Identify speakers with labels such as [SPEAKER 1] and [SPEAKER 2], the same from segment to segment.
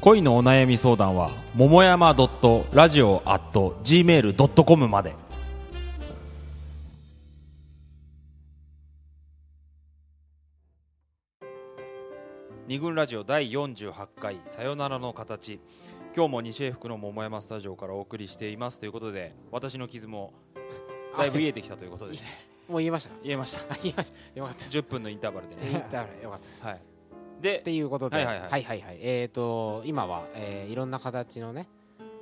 [SPEAKER 1] 恋のお悩み相談は桃山 .radio.gmail.com まで。二軍ラジオ第48回さよならの形。今日も西英福の桃山スタジオからお送りしています。ということで私の傷もだいぶ癒えてきたということで。ね
[SPEAKER 2] もう言いました。
[SPEAKER 1] 言えました。
[SPEAKER 2] あ 言いました。よかった。
[SPEAKER 1] 10分のインターバルで
[SPEAKER 2] 言っ
[SPEAKER 1] ね
[SPEAKER 2] たらよかったです、
[SPEAKER 1] はい
[SPEAKER 2] っ
[SPEAKER 1] で
[SPEAKER 2] ていうことで、
[SPEAKER 1] はいはいはい。
[SPEAKER 2] はいはいえっ、と今は、えーいろんな形のね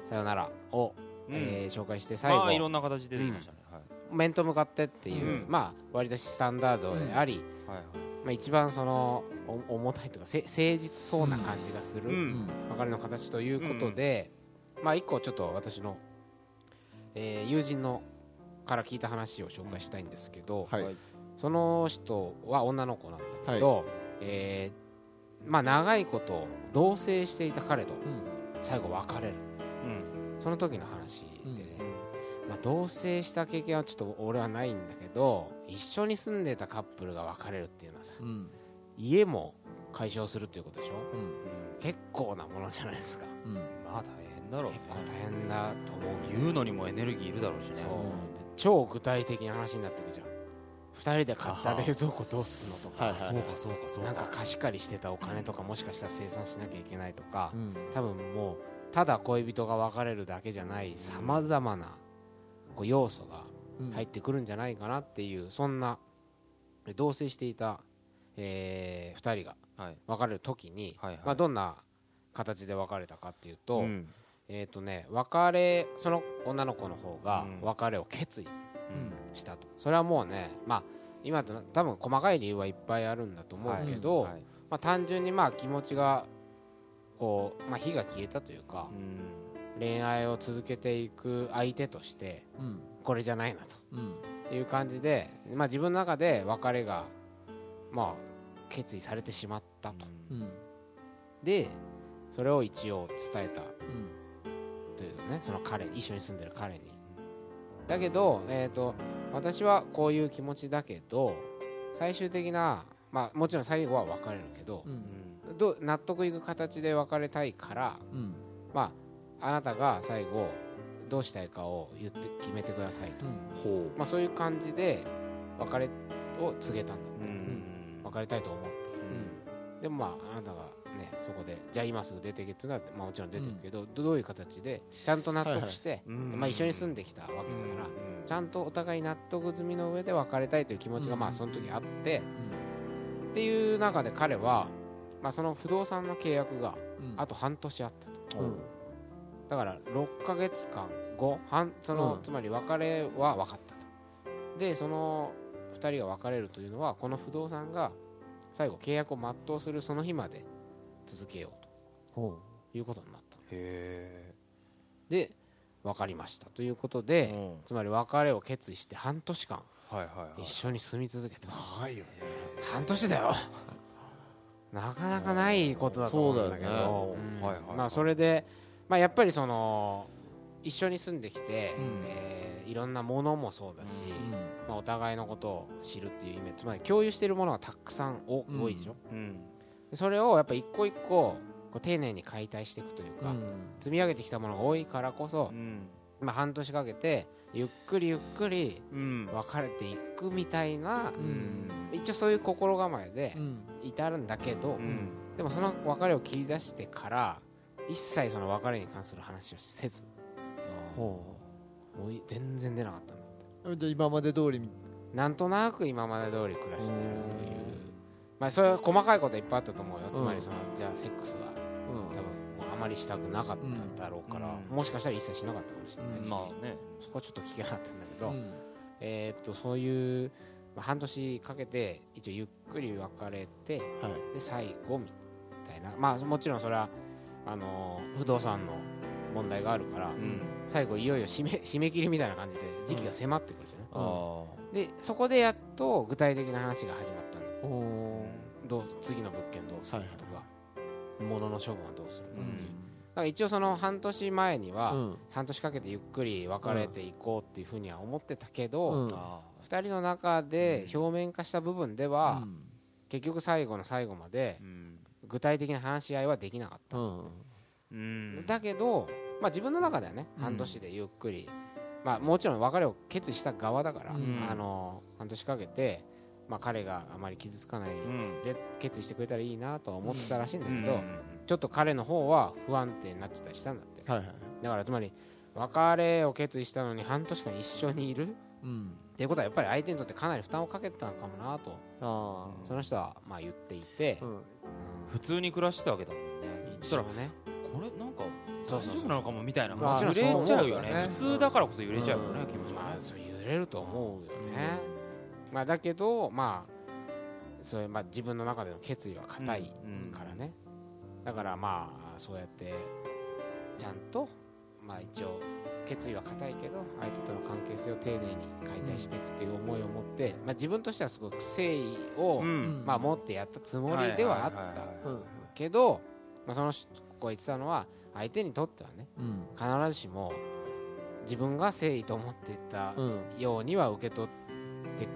[SPEAKER 2] さよならを、
[SPEAKER 1] うん。
[SPEAKER 2] えー紹介して最後、
[SPEAKER 1] まあいろんな形で出てきましたね、はい。
[SPEAKER 2] 面と向かってっていう、
[SPEAKER 1] うん。
[SPEAKER 2] まあ割とスタンダードであり、
[SPEAKER 1] はいはい。
[SPEAKER 2] まあ、一番そのお重たいというかせ誠実そうな感じがする、
[SPEAKER 1] うん。
[SPEAKER 2] 別れの形ということで、まあ一個ちょっと私の、えー友人のから聞いた話を紹介したいんですけど、
[SPEAKER 3] はい。
[SPEAKER 2] その人は女の子なんだけど、えーまあ長いこと同棲していた彼と最後別れる。
[SPEAKER 1] うん。
[SPEAKER 2] その時の話で。ね、まあ、同棲した経験はちょっと俺はないんだけど一緒に住んでたカップルが別れるっていうのはさ
[SPEAKER 3] うん。
[SPEAKER 2] 家も解消するっていうことでしょ？
[SPEAKER 3] うん。
[SPEAKER 2] 結構なものじゃないですか。
[SPEAKER 3] うん。
[SPEAKER 1] まあ大変だろうね。
[SPEAKER 2] 結構大変だと思う
[SPEAKER 1] 言うのにもエネルギーいるだろうしね。
[SPEAKER 2] そう。で超具体的な話になってくじゃん2人で買った冷蔵庫どうすんのとか、
[SPEAKER 1] そうかそうかそうか。
[SPEAKER 2] なんか貸し借りしてたお金とかもしかしたら生産しなきゃいけないとか、
[SPEAKER 3] うん。
[SPEAKER 2] 多分もうただ恋人が別れるだけじゃないさまざまなこう要素が
[SPEAKER 3] うん
[SPEAKER 2] 入ってくるんじゃないかなっていうそんな同棲していた、え2人が
[SPEAKER 1] はい。
[SPEAKER 2] 別れる時に、
[SPEAKER 1] はいはい。
[SPEAKER 2] まあ、どんな形で別れたかっていうと,、
[SPEAKER 1] うん。
[SPEAKER 2] えーとね、別れその女の子の方が
[SPEAKER 1] うん。
[SPEAKER 2] 別れを決意。
[SPEAKER 1] うん
[SPEAKER 2] したと、それはもうね、まあ、今とな多分細かい理由はいっぱいあるんだと思うけど、
[SPEAKER 1] はい。
[SPEAKER 2] まあ、単純にまあ気持ちがこう、まあ、火が消えたというか
[SPEAKER 1] う、ん。
[SPEAKER 2] 恋愛を続けていく相手として
[SPEAKER 3] うん。
[SPEAKER 2] これじゃないな
[SPEAKER 3] うん。
[SPEAKER 2] という感じで、まあ、自分の中で別れが、まあ、決意されてしまったと、
[SPEAKER 3] うん。
[SPEAKER 2] でそれを一応伝えた。
[SPEAKER 3] うん。
[SPEAKER 2] というねその彼一緒に住んでる彼にだけど、えー、と私はこういう気持ちだけど最終的な、まあ、もちろん最後は別れるけど
[SPEAKER 3] う、ん。
[SPEAKER 2] どう納得いく形で別れたいから
[SPEAKER 3] うん。
[SPEAKER 2] まああなたが最後どうしたいかを言って決めてくださいと、
[SPEAKER 1] ほ
[SPEAKER 2] まあ、そういう感じで別れを告げたんだ
[SPEAKER 1] ううん。
[SPEAKER 2] 別れたいと思って。でもまああなたがねそこでじゃあ今すぐ出てけっていうのは、まあ、もちろん出てくけど、どどういう形でちゃんと納得して、
[SPEAKER 1] うん。
[SPEAKER 2] まあ、一緒に住んできたわけだから、ちゃんとお互い納得済みの上で別れたいという気持ちが
[SPEAKER 3] うん。
[SPEAKER 2] まあその時あって、っていう中で彼は、まあ、その不動産の契約が
[SPEAKER 3] うん。
[SPEAKER 2] あと半年あったと。
[SPEAKER 3] うん。
[SPEAKER 2] だから6ヶ月間後半その、
[SPEAKER 3] うん。
[SPEAKER 2] つまり別れは分かったと。でその2人が別れるというのはこの不動産が最後契約を全うするその日まで続けよう
[SPEAKER 3] ほ
[SPEAKER 2] ということになった
[SPEAKER 1] へ
[SPEAKER 2] で分かりましたということ
[SPEAKER 1] え
[SPEAKER 2] で、つまり別れを決意して半年間
[SPEAKER 1] はいはいはい。
[SPEAKER 2] 一緒に住み続けた
[SPEAKER 1] 長いよね。
[SPEAKER 2] 半年だよ。なかなかないことだと思うんだけど。
[SPEAKER 3] そ
[SPEAKER 2] れで、まあ、やっぱりその一緒に住んできて、
[SPEAKER 3] うん。
[SPEAKER 2] えーいろんなものもそうだし、
[SPEAKER 3] う
[SPEAKER 2] まあ、お互いのことを知るっていう意味つまり共有しているものがたくさん多いでしょ。
[SPEAKER 1] うん。
[SPEAKER 2] でそれをやっぱ一個一個こう丁寧に解体していくというか、
[SPEAKER 3] うん。
[SPEAKER 2] 積み上げてきたものが多いからこそ、
[SPEAKER 1] うん。
[SPEAKER 2] まあ、半年かけてゆっくりゆっくり
[SPEAKER 1] うん。
[SPEAKER 2] 別れていくみたいな、
[SPEAKER 3] うん。
[SPEAKER 2] 一応そういう心構えで
[SPEAKER 3] うん。
[SPEAKER 2] 至るんだけど、
[SPEAKER 1] うん。
[SPEAKER 2] でもその別れを切り出してから一切その別れに関する話をせず
[SPEAKER 3] ほ
[SPEAKER 2] もうい全然出なかったんだって。
[SPEAKER 3] 今まで通りみ
[SPEAKER 2] なんとなく今まで通り暮らしてるというまあそれは細かいこといっぱいあったと思うよ。つまりそのじゃあセックスは多分もうあまりしたくなかっただろうから、
[SPEAKER 1] うん。
[SPEAKER 2] もしかしたら一切しなかったかもしれないし、
[SPEAKER 1] まあね。
[SPEAKER 2] そこはちょっと聞けなかったんだけど、
[SPEAKER 3] うん。
[SPEAKER 2] えーっとそういう、まあ、半年かけて一応ゆっくり別れて
[SPEAKER 3] はい。
[SPEAKER 2] で最後みたいな。まあもちろんそれはあのー不動産の問題があるから、
[SPEAKER 1] うん。
[SPEAKER 2] 最後いよいよ締め締め切りみたいな感じで時期が迫ってくるじゃない、
[SPEAKER 1] あ
[SPEAKER 2] でそこでやっと具体的な話が始まったんだ
[SPEAKER 3] ほ
[SPEAKER 2] どう次の物件どうするかとか、物の処分はどうするか
[SPEAKER 1] う
[SPEAKER 2] っていう、だから一応その半年前には、
[SPEAKER 3] うん。
[SPEAKER 2] 半年かけてゆっくり別れていこうっていうふうには思ってたけど、
[SPEAKER 3] うん。
[SPEAKER 1] あ
[SPEAKER 2] 2人の中で表面化した部分では、
[SPEAKER 3] うん。
[SPEAKER 2] 結局最後の最後まで
[SPEAKER 1] うん。
[SPEAKER 2] 具体的な話し合いはできなかった、
[SPEAKER 3] うん。
[SPEAKER 1] うん。
[SPEAKER 2] だけど、まあ、自分の中ではね
[SPEAKER 3] うん。
[SPEAKER 2] 半年でゆっくり、まあ、もちろん別れを決意した側だから、
[SPEAKER 3] うん。
[SPEAKER 2] あの半年かけて、まあ、彼があまり傷つかない
[SPEAKER 1] うん。
[SPEAKER 2] で決意してくれたらいいなとは思ってたらしいんだ
[SPEAKER 1] うん
[SPEAKER 2] けど、ちょっと彼の方は不安定になってたりしたんだって。
[SPEAKER 3] はいはい。
[SPEAKER 2] だからつまり別れを決意したのに半年間一緒にいる
[SPEAKER 3] うん。
[SPEAKER 2] っていうことはやっぱり相手にとってかなり負担をかけてたのかもなと
[SPEAKER 3] あ
[SPEAKER 2] その人はまあ言っていて。
[SPEAKER 3] あ、うん。
[SPEAKER 2] うん。
[SPEAKER 1] 普通に暮らしてたわけだもんね。そしたら
[SPEAKER 2] 一応ね
[SPEAKER 1] これなんか
[SPEAKER 2] そうそうそう。
[SPEAKER 1] 大丈夫なのかもみたいな。
[SPEAKER 3] まあ
[SPEAKER 1] 揺れちゃうよ
[SPEAKER 2] もちろんそう
[SPEAKER 1] ね
[SPEAKER 3] 思うよね
[SPEAKER 1] 普通だからこそ揺れちゃうよね
[SPEAKER 3] うん。
[SPEAKER 1] 気持ちがね。
[SPEAKER 2] まあそう揺れると思うよね、まあだけどまあそれまあ自分の中での決意は固い
[SPEAKER 1] うん
[SPEAKER 2] からね、だからまあそうやってちゃんとまあ一応決意は固いけど相手との関係性を丁寧に解体していくっていう思いを持って、まあ、自分としてはすごく誠意を、
[SPEAKER 1] うん。
[SPEAKER 2] まあ、持ってやったつもりではあったけど、まあ、その人こが言ってたのは相手にとってはね
[SPEAKER 3] うん。
[SPEAKER 2] 必ずしも自分が誠意と思っていた
[SPEAKER 3] うん。
[SPEAKER 2] ようには受け取って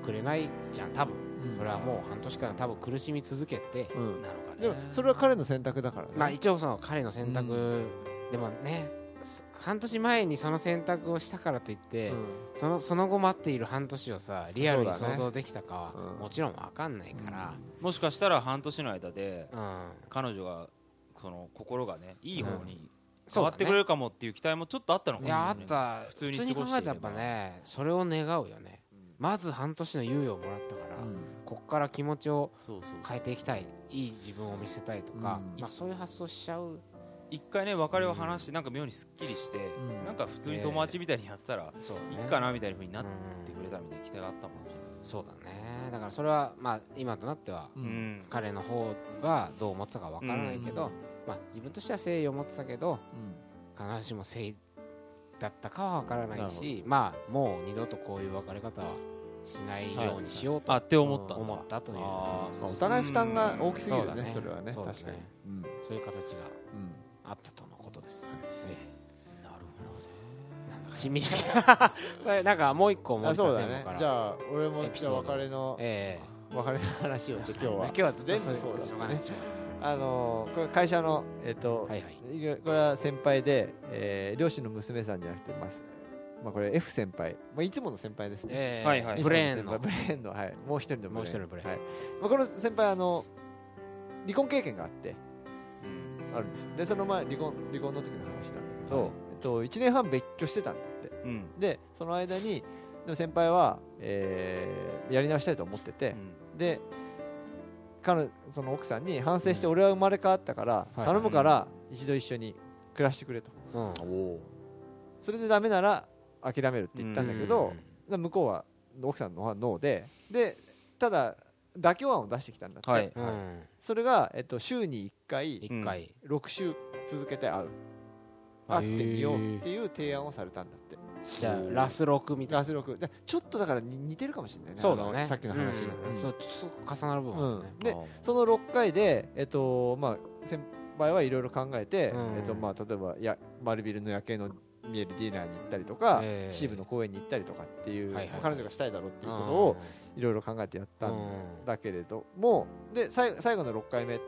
[SPEAKER 2] くれないじゃん多分。それはもう半年間多分苦しみ続けて、
[SPEAKER 3] うん。
[SPEAKER 1] なのかね。
[SPEAKER 3] でもそれは彼の選択だからね。
[SPEAKER 2] まあ一応その彼の選択、
[SPEAKER 3] う
[SPEAKER 2] でもねそ半年前にその選択をしたからといって、
[SPEAKER 3] うん。
[SPEAKER 2] そのその後待っている半年をさリアルに想像できたかは、
[SPEAKER 3] うん。
[SPEAKER 2] もちろん分かんないから、
[SPEAKER 1] もしかしたら半年の間で
[SPEAKER 2] うん。
[SPEAKER 1] 彼女がその心がねいい方に変わってくれるかもっていう期待もちょっとあったのかも
[SPEAKER 2] いやあっ
[SPEAKER 1] しれない。ね。
[SPEAKER 2] た
[SPEAKER 1] 普通に
[SPEAKER 2] 普通に
[SPEAKER 1] 過ごしていれば。
[SPEAKER 2] 考えたらやっぱねそれを願うよね、まず半年の猶予をもらったから、
[SPEAKER 3] うん。
[SPEAKER 2] こっから気持ちを変えていきたい。いい自分を見せたいとか、
[SPEAKER 3] うん。
[SPEAKER 2] まあ、そういう発想しちゃう。
[SPEAKER 1] 一回ね別れを話してなんか妙にすっきりして
[SPEAKER 3] うん。
[SPEAKER 1] なんか普通に友達みたいにやってたら
[SPEAKER 2] そう
[SPEAKER 1] いい
[SPEAKER 2] ね
[SPEAKER 1] かなみたいな風になっ
[SPEAKER 2] うん
[SPEAKER 1] てくれたみたいな期待があったかもしれ
[SPEAKER 2] そうだね。だからそれはまあ今となっては彼の方がどう思ってたかわからないけど、
[SPEAKER 3] うん。
[SPEAKER 2] まあ、自分としては誠意を持ってたけど
[SPEAKER 3] うん。
[SPEAKER 2] 必ずしも誠意だったかはわからな
[SPEAKER 3] ないる
[SPEAKER 2] しまあもう二度とこういう別れ方はしないようにしようと
[SPEAKER 1] あって思った
[SPEAKER 2] 思ったという、
[SPEAKER 1] あ
[SPEAKER 3] まあお互い負担が大きすぎる
[SPEAKER 2] ね
[SPEAKER 3] ね。それはね。
[SPEAKER 2] そうだね。
[SPEAKER 3] 確かにうん。
[SPEAKER 2] そういう形が
[SPEAKER 3] うん。
[SPEAKER 2] あったとのことです、
[SPEAKER 1] なるほどね。
[SPEAKER 2] なんだかしんみりしてそれなんかもう一個思い出せるのから
[SPEAKER 3] ねじゃあ俺もじゃあ別れの
[SPEAKER 2] え
[SPEAKER 3] 別れの話を
[SPEAKER 2] え
[SPEAKER 3] 今日は。
[SPEAKER 2] 今日はずっと
[SPEAKER 3] そうだ
[SPEAKER 2] しょうがないでしょ
[SPEAKER 3] あのーこれ会社のえっと
[SPEAKER 2] はいはい。
[SPEAKER 3] これは先輩で、えー両親の娘さんじゃなくてます、まあ、これ F 先輩、まあ、いつもの先輩ですね、
[SPEAKER 2] ええ
[SPEAKER 1] はいはい。
[SPEAKER 2] ブレーンの。
[SPEAKER 3] ブレーンの、はい、もう一人のブレーン。
[SPEAKER 2] もう一人のブレーン。
[SPEAKER 3] はい。まあ、この先輩あの離婚経験があって
[SPEAKER 1] うん。
[SPEAKER 3] あるんですよ。でその前離婚離婚の時の話なんだけど、
[SPEAKER 1] はい
[SPEAKER 3] えっと、1年半別居してたんだって
[SPEAKER 1] うん。
[SPEAKER 3] でその間にでも先輩は、えーやり直したいと思ってて、で彼その奥さんに反省して俺は生まれ変わったから、
[SPEAKER 2] はい。
[SPEAKER 3] 頼むから一度一緒に暮らしてくれと。
[SPEAKER 2] うん。
[SPEAKER 3] それでダメなら諦めるって言ったんだけど
[SPEAKER 2] うん、
[SPEAKER 3] で向こうは奥さんの方はノーででただ妥協案を出してきたんだって、
[SPEAKER 1] はい。
[SPEAKER 2] うん。
[SPEAKER 3] それが、えっと、週に1回
[SPEAKER 2] 一回。
[SPEAKER 3] 6週続けて会う。会ってみようっていう提案をされたんだって
[SPEAKER 2] じゃあラス6みたいな。
[SPEAKER 3] ラス6でちょっとだからに似てるかもしれないね。
[SPEAKER 2] そうだね。
[SPEAKER 3] さっきの話
[SPEAKER 2] そうちょっと重なる部分ね。
[SPEAKER 3] でその6回で、えっとまあ、先輩はいろいろ考えて、
[SPEAKER 2] うん。
[SPEAKER 3] えっとまあ、例えばや丸ビルの夜景の見えるディナーに行ったりとか、
[SPEAKER 2] ええ。
[SPEAKER 3] 秩父の公園に行ったりとかっていう、
[SPEAKER 2] はいはいはい。
[SPEAKER 3] 彼女がしたいだろうっていうことをいろいろ考えてやったんだけれども、で最最後の6回目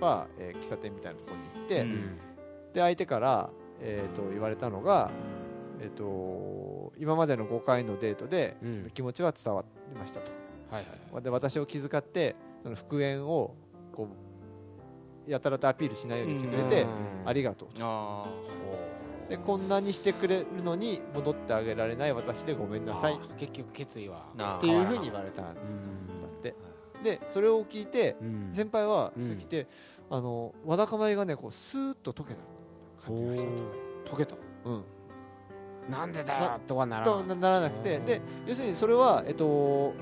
[SPEAKER 3] は、えー喫茶店みたいなところに行って、
[SPEAKER 1] うん。
[SPEAKER 3] で相手から、えー、と言われたのが、えー、と今までの5回のデートで気持ちは伝わりましたと。
[SPEAKER 2] はいはい
[SPEAKER 3] で私を気遣ってその復縁をこうやたらとアピールしないようにしてくれて、
[SPEAKER 2] うん。
[SPEAKER 3] ありがとう
[SPEAKER 1] あ
[SPEAKER 3] でこんなにしてくれるのに戻ってあげられない私でごめんなさい。
[SPEAKER 2] 結局決意は。
[SPEAKER 1] なあ。
[SPEAKER 3] ていうふうに言われた。んだ
[SPEAKER 2] うん。
[SPEAKER 3] って。でそれを聞いて
[SPEAKER 2] うん。
[SPEAKER 3] 先輩は
[SPEAKER 2] うん。
[SPEAKER 3] それ聞いて、あのわだかまりがねこうスーッと溶けた感じがしたと。
[SPEAKER 2] 溶けた？
[SPEAKER 3] うん
[SPEAKER 2] なんでだよ。とはならな
[SPEAKER 3] となならなくてで要するにそれはえっと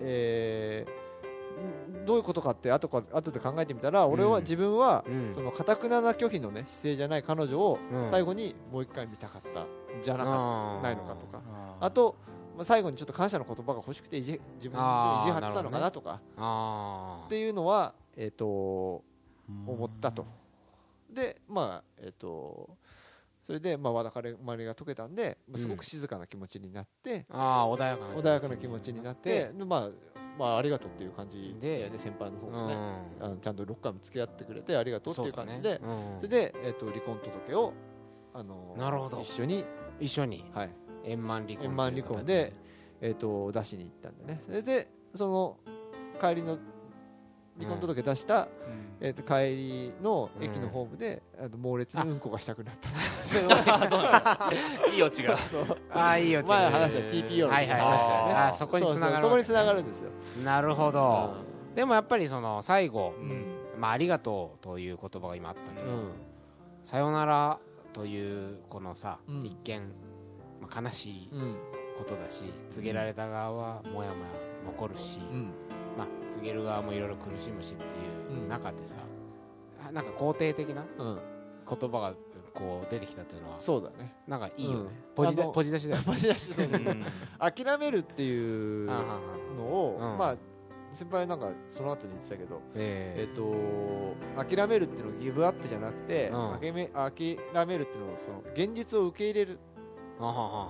[SPEAKER 3] えーんどういうことかって後か後で考えてみたら俺は
[SPEAKER 2] うん
[SPEAKER 3] 自分は
[SPEAKER 2] うん。
[SPEAKER 3] その堅くなな拒否のね姿勢じゃない彼女を
[SPEAKER 2] うん。
[SPEAKER 3] 最後にもう一回見たかったんじゃなかないのかとか。
[SPEAKER 1] あ
[SPEAKER 3] あとまあ最後にちょっと感謝の言葉が欲しくて自分で意地張ってたのかなとかっていうのはえっと思ったと。でまあえっとそれでまあわだかまりが解けたんでまあすごく静かな気持ちになって
[SPEAKER 2] ああ穏やかな
[SPEAKER 3] 穏やかな気持ちになってでまあまあありがとうっていう感じで
[SPEAKER 2] で
[SPEAKER 3] ね先輩の方
[SPEAKER 2] う
[SPEAKER 3] もね、
[SPEAKER 2] ん。
[SPEAKER 3] あのちゃんと6回も付き合ってくれてありがとうっていう感じで。
[SPEAKER 2] そうだね
[SPEAKER 3] れで、えっと離婚届をあの
[SPEAKER 2] なるほど。
[SPEAKER 3] 一緒に、
[SPEAKER 2] 一緒に。
[SPEAKER 3] はい。
[SPEAKER 2] 円満離婚
[SPEAKER 3] 円満離婚でえっと出しに行ったんでね。それでその帰りの離婚届出した、えっと帰りの駅のホームで、あの猛烈にうんこがしたくなった
[SPEAKER 2] そうい
[SPEAKER 1] いいオチが
[SPEAKER 2] ああいいよ
[SPEAKER 3] 前話した
[SPEAKER 1] えー。
[SPEAKER 3] TPO の話したよね、
[SPEAKER 2] そこに繋がる
[SPEAKER 3] そうそうそこに繋がるんですよ、
[SPEAKER 2] なるほど。
[SPEAKER 3] う
[SPEAKER 2] でもやっぱりその最後
[SPEAKER 3] んうん。
[SPEAKER 2] まあありがとうという言葉が今あったけど
[SPEAKER 3] うん。
[SPEAKER 2] さよならというこのさ
[SPEAKER 3] うん。
[SPEAKER 2] 一見まあ悲しい
[SPEAKER 3] うん。
[SPEAKER 2] ことだし告げられた側はもやもや残るし
[SPEAKER 3] うん
[SPEAKER 2] まあ告げる側もいろいろ苦しむしっていう
[SPEAKER 3] うん
[SPEAKER 2] 中でさあなんか肯定的な
[SPEAKER 3] うん。
[SPEAKER 2] 言葉がこう出てきたっていうのは
[SPEAKER 3] そうだね。
[SPEAKER 2] なんかいいよね。
[SPEAKER 3] うん。
[SPEAKER 2] ポジポジ出しだよね。
[SPEAKER 3] マジだしそう
[SPEAKER 1] うん。
[SPEAKER 3] 諦めるっていうのを、
[SPEAKER 2] うん。
[SPEAKER 3] まあ先輩なんかその後に言ってたけど、え
[SPEAKER 2] え
[SPEAKER 3] っと諦めるっていうのをギブアップじゃなくて、
[SPEAKER 2] うん。
[SPEAKER 3] 諦め諦めるっていうのをその現実を受け入れる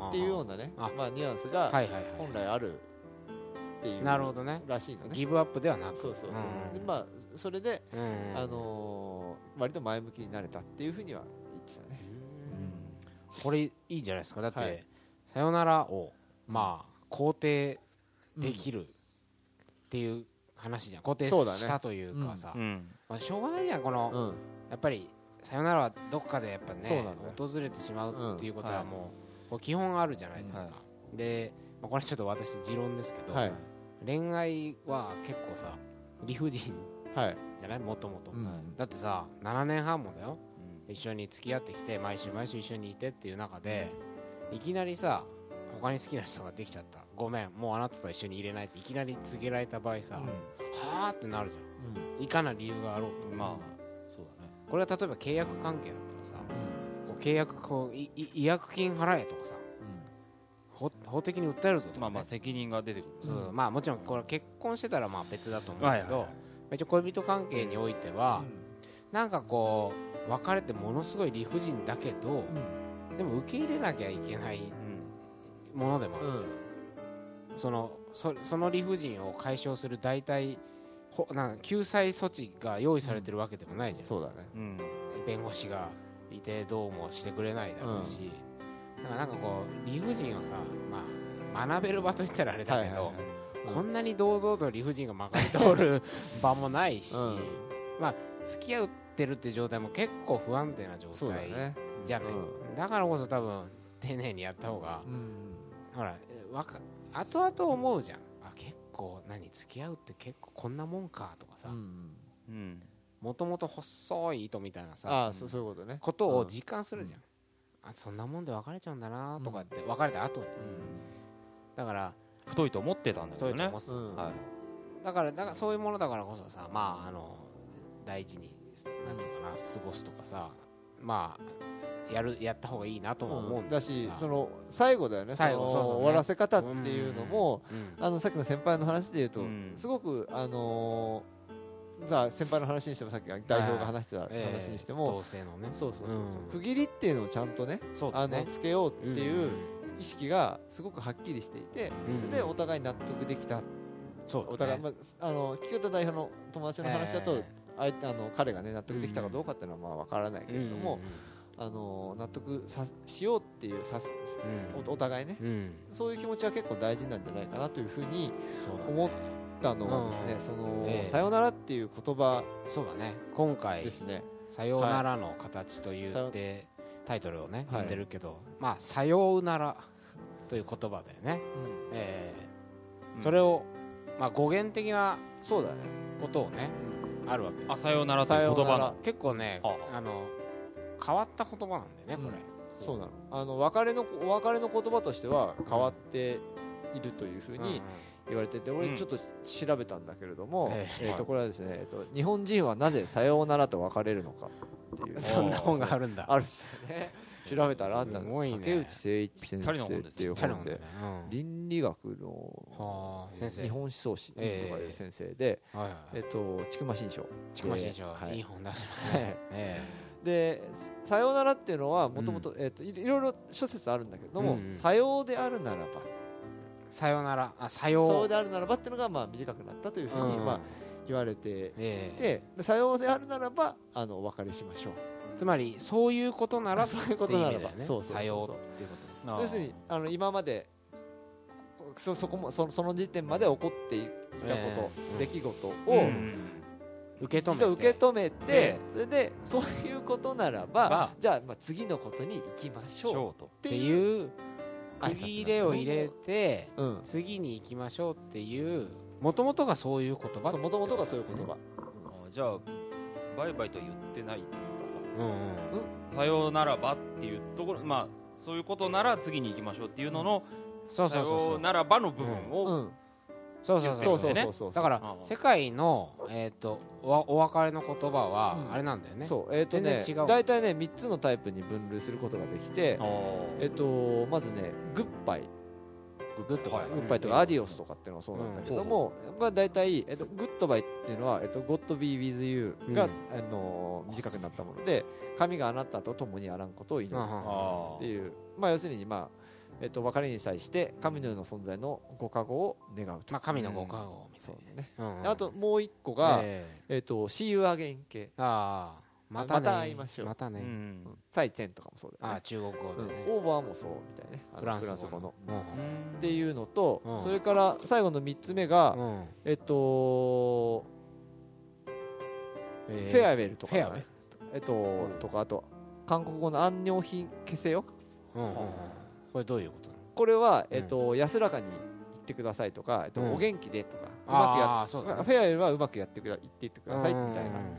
[SPEAKER 3] っていうようなね
[SPEAKER 2] あ
[SPEAKER 3] まあ、ニュアンスが
[SPEAKER 2] はいはいは
[SPEAKER 3] 本来あるっていう
[SPEAKER 2] いなるほどね。
[SPEAKER 3] らしいのね。
[SPEAKER 2] ギブアップではなく。
[SPEAKER 3] そうそうそう、
[SPEAKER 2] うん。
[SPEAKER 3] でまあそれで、
[SPEAKER 2] うん。
[SPEAKER 3] あのー割と前向きになれたっていうふうには言ってたね。
[SPEAKER 2] これいいじゃないですか。だって、
[SPEAKER 3] はい。
[SPEAKER 2] さよならをまあ肯定できるっていう話じゃん。肯定
[SPEAKER 3] そうだね。
[SPEAKER 2] したというかさ、
[SPEAKER 1] うん。
[SPEAKER 2] まあ、しょうがないじゃんこの、
[SPEAKER 3] うん。
[SPEAKER 2] やっぱりさよならはどっかでやっぱね
[SPEAKER 3] の。よ
[SPEAKER 2] 訪れてしまうっていうこと
[SPEAKER 3] うん。はい。
[SPEAKER 2] はもう,、こう基本あるじゃないですか、
[SPEAKER 3] は
[SPEAKER 2] で、まあ、これちょっと私持論ですけど、
[SPEAKER 3] はい
[SPEAKER 2] 恋愛は結構さ理不尽
[SPEAKER 3] はい、
[SPEAKER 2] じゃない？もともと。
[SPEAKER 3] うん。
[SPEAKER 2] だってさ7年半もだよ。一緒に付き合ってきて毎週毎週一緒にいてっていう中でいきなりさ他に好きな人ができちゃった。ごめん。もうあなたと一緒に入れないって。いきなり告げられた場合さ、はあってなるじゃん。いかな理由があろうと
[SPEAKER 1] まあそうだね。
[SPEAKER 2] これは例えば契約関係だったらさこう契約こういい違約金払えとかさ法法的に訴えるぞとか、ね、
[SPEAKER 1] まあまあ責任が出てくる
[SPEAKER 2] そう。まあもちろんこれ結婚してたらまあ別だと思うけど、
[SPEAKER 1] はいはいはい。
[SPEAKER 2] 一応恋人関係においては、なんかこう別れてものすごい理不尽だけど、でも受け入れなきゃいけないものでもあるじゃん、そのそその理不尽を解消する代替ほなんか救済措置が用意されてるわけでもないじゃん、
[SPEAKER 3] そうだね。
[SPEAKER 1] うん。
[SPEAKER 2] 弁護士がいてどうもしてくれないだろうし、だからなんかこう理不尽をさ、まあ、学べる場といったらあれだけど、
[SPEAKER 3] はいはいはい。
[SPEAKER 2] こんなに堂々と理不尽がまかり通る 場もないし、
[SPEAKER 3] うん。
[SPEAKER 2] まあ付き合ってるって状態も結構不安定な状態じゃない、
[SPEAKER 3] う
[SPEAKER 2] だからこそ多分丁寧にやった方が
[SPEAKER 3] うん。
[SPEAKER 2] ほらわか後々思うじゃん。あ結構何付き合うって結構こんなもんかとかさ。もともと細い糸みたいなさ
[SPEAKER 3] ああそうそういうことね。
[SPEAKER 2] ことを実感するじゃん、あそんなもんで別れちゃうんだなとかって別れた後に。だから
[SPEAKER 1] 太いと思ってたんだ
[SPEAKER 2] 太
[SPEAKER 1] よね。
[SPEAKER 2] いと思ってた。
[SPEAKER 3] うん。
[SPEAKER 1] はい。
[SPEAKER 2] だからだからそういうものだからこそさまああの大事になんていうかな過ごすとかさまあやるやった方がいいなとも思うん
[SPEAKER 3] だしその最後だよね
[SPEAKER 2] 最後
[SPEAKER 3] その
[SPEAKER 2] そうそうね。
[SPEAKER 3] 終わらせ方っていうのも
[SPEAKER 2] うん。
[SPEAKER 3] あのさっきの先輩の話で言うと
[SPEAKER 1] うん。
[SPEAKER 3] すごくあのーさあ先輩の話にしてもさっき代表が話してた話にしてもそうそうそう区切りっていうのをちゃんとねあのつけようっていう意識がすごくはっきりしていて
[SPEAKER 2] うん。
[SPEAKER 3] でお互い納得できた。お互いまああの聞方代表の友達の話だと
[SPEAKER 2] え
[SPEAKER 3] 相手あの彼がね納得できたかどうかっていうのはまあわからないけれどもあの納得さしようっていうさ
[SPEAKER 2] うん。
[SPEAKER 3] おお互いね。そういう気持ちは結構大事なんじゃないかなというふうに思ったのはですね
[SPEAKER 2] うん
[SPEAKER 3] その
[SPEAKER 2] ええ。
[SPEAKER 3] さよならっていう言葉
[SPEAKER 2] そうだね。今回
[SPEAKER 3] ですね「
[SPEAKER 2] さようならの形」と言ってタイトルをね
[SPEAKER 3] はい。
[SPEAKER 2] 言ってるけどまあ「さようなら」という言葉だよね。
[SPEAKER 3] うん。
[SPEAKER 2] えそれをまあ語源的な
[SPEAKER 3] そうだね。
[SPEAKER 2] ことをねあるわけです。
[SPEAKER 1] あさようならという言葉
[SPEAKER 3] さようなら。
[SPEAKER 1] の？
[SPEAKER 2] 結構ね
[SPEAKER 1] あ。
[SPEAKER 2] あの変わった言葉なんだよねこれ。
[SPEAKER 3] そうなの。あの別れのお別れの言葉としては変わっているというふう
[SPEAKER 2] うん
[SPEAKER 3] に言われてて
[SPEAKER 1] うん。
[SPEAKER 3] 俺ちょっと調べたんだけれども、
[SPEAKER 2] ええ。
[SPEAKER 3] えーとこれはですね、えーと日本人はなぜさようならと別れるのかっていう。
[SPEAKER 2] そんな本があるんだ。
[SPEAKER 3] あるんだよね。調べたらあったの
[SPEAKER 2] ね。
[SPEAKER 3] 竹内誠一先生っていう本で倫理学の日本思想史とか
[SPEAKER 2] ええ。
[SPEAKER 3] いう先生で、えっと千曲新書
[SPEAKER 2] 筑馬新書
[SPEAKER 3] はい。
[SPEAKER 2] いい本出してます
[SPEAKER 3] はい。
[SPEAKER 2] ねえ。
[SPEAKER 3] で「さようなら」っていうのはもともといいろいろ諸説あるんだけれども、さようであるならば
[SPEAKER 2] えさよならあさ
[SPEAKER 3] そう
[SPEAKER 2] よ
[SPEAKER 3] であるならばっていうのがまあ短くなったというふうに
[SPEAKER 2] うん。
[SPEAKER 3] まあ言われて
[SPEAKER 2] ええ。
[SPEAKER 3] ででさようであるならばあのお別れしましょう。
[SPEAKER 2] つまりそういうことなら
[SPEAKER 3] そういうことならば。そうそうそうそう。
[SPEAKER 2] さようっていうこと
[SPEAKER 1] あー
[SPEAKER 3] 要するにあの今までそそこもそその時点まで起こっていたこと、
[SPEAKER 2] ええ。
[SPEAKER 3] 出来事を、
[SPEAKER 1] うん。
[SPEAKER 2] 受け止めて。
[SPEAKER 3] 受け止めて、
[SPEAKER 1] え
[SPEAKER 3] それでそういうことならば、
[SPEAKER 1] ば
[SPEAKER 3] じゃあまあ次のことに行きましょう。っ
[SPEAKER 2] って
[SPEAKER 3] ていう、
[SPEAKER 2] いう区切れを入れて
[SPEAKER 3] うん、
[SPEAKER 2] 次に行きましょうっていうもともとがそういう言葉
[SPEAKER 3] そうもともとがそういう言葉、
[SPEAKER 1] あーじゃあバイバイと言ってないっていうか
[SPEAKER 2] うんうん
[SPEAKER 1] ささようならばっていうところまあそういうことなら次に行きましょうっていうのの
[SPEAKER 2] そう
[SPEAKER 1] さ
[SPEAKER 2] そうそうそう。
[SPEAKER 1] ようならばの部分
[SPEAKER 3] う
[SPEAKER 1] を
[SPEAKER 3] ん、
[SPEAKER 2] そうそう
[SPEAKER 3] そう。
[SPEAKER 2] そう
[SPEAKER 3] そうそう
[SPEAKER 2] だから世界のえっとおお別れの言葉は
[SPEAKER 3] うん。
[SPEAKER 2] あれなんだよね。
[SPEAKER 3] そう。えっ、とね大体ね3つのタイプに分類することができて
[SPEAKER 1] あ
[SPEAKER 3] えっ、とまずね goodbye。 Goodbye。Goodbye とか adiós とかっていうのはそうなんだけども、まあ、大体、えっと、 goodbye っていうのは、えっと、God be with you が、
[SPEAKER 2] うん。
[SPEAKER 3] あの短くなったもので神があなたと共にあらんことを祈るっていう、まあ、要するに、まあえっと、別れに際して神のような存在のご加護を願うと、
[SPEAKER 2] まあ神のご加護みたいう
[SPEAKER 3] そだね、
[SPEAKER 2] なうんうん。
[SPEAKER 3] あともう一個が、
[SPEAKER 2] え
[SPEAKER 3] え。っと、See you again 系
[SPEAKER 2] ああ。またね。
[SPEAKER 3] また会いましょう。
[SPEAKER 2] またね。
[SPEAKER 1] うん。
[SPEAKER 3] 再戦とかもそうだよね。
[SPEAKER 2] ああ中国語
[SPEAKER 3] うん。
[SPEAKER 2] でね
[SPEAKER 3] オーバーもそうみたいね。フランス語の。
[SPEAKER 2] うん。
[SPEAKER 3] っていうのと、
[SPEAKER 2] うん。
[SPEAKER 3] それから最後の3つ目が、
[SPEAKER 2] うん。
[SPEAKER 3] えっと
[SPEAKER 2] えー
[SPEAKER 3] フェアウェルとか、
[SPEAKER 2] フェアウェル。
[SPEAKER 3] えっと、とかあと韓国語の安尿品消せよ。
[SPEAKER 2] うんうんうんこれどういうことなの？
[SPEAKER 3] これは、えっと安らかに言ってくださいとか、えっと
[SPEAKER 2] うん。
[SPEAKER 3] お元気でとか、フェアウェルはうまくやってくだ言っていってくださいみたいな、
[SPEAKER 2] うん。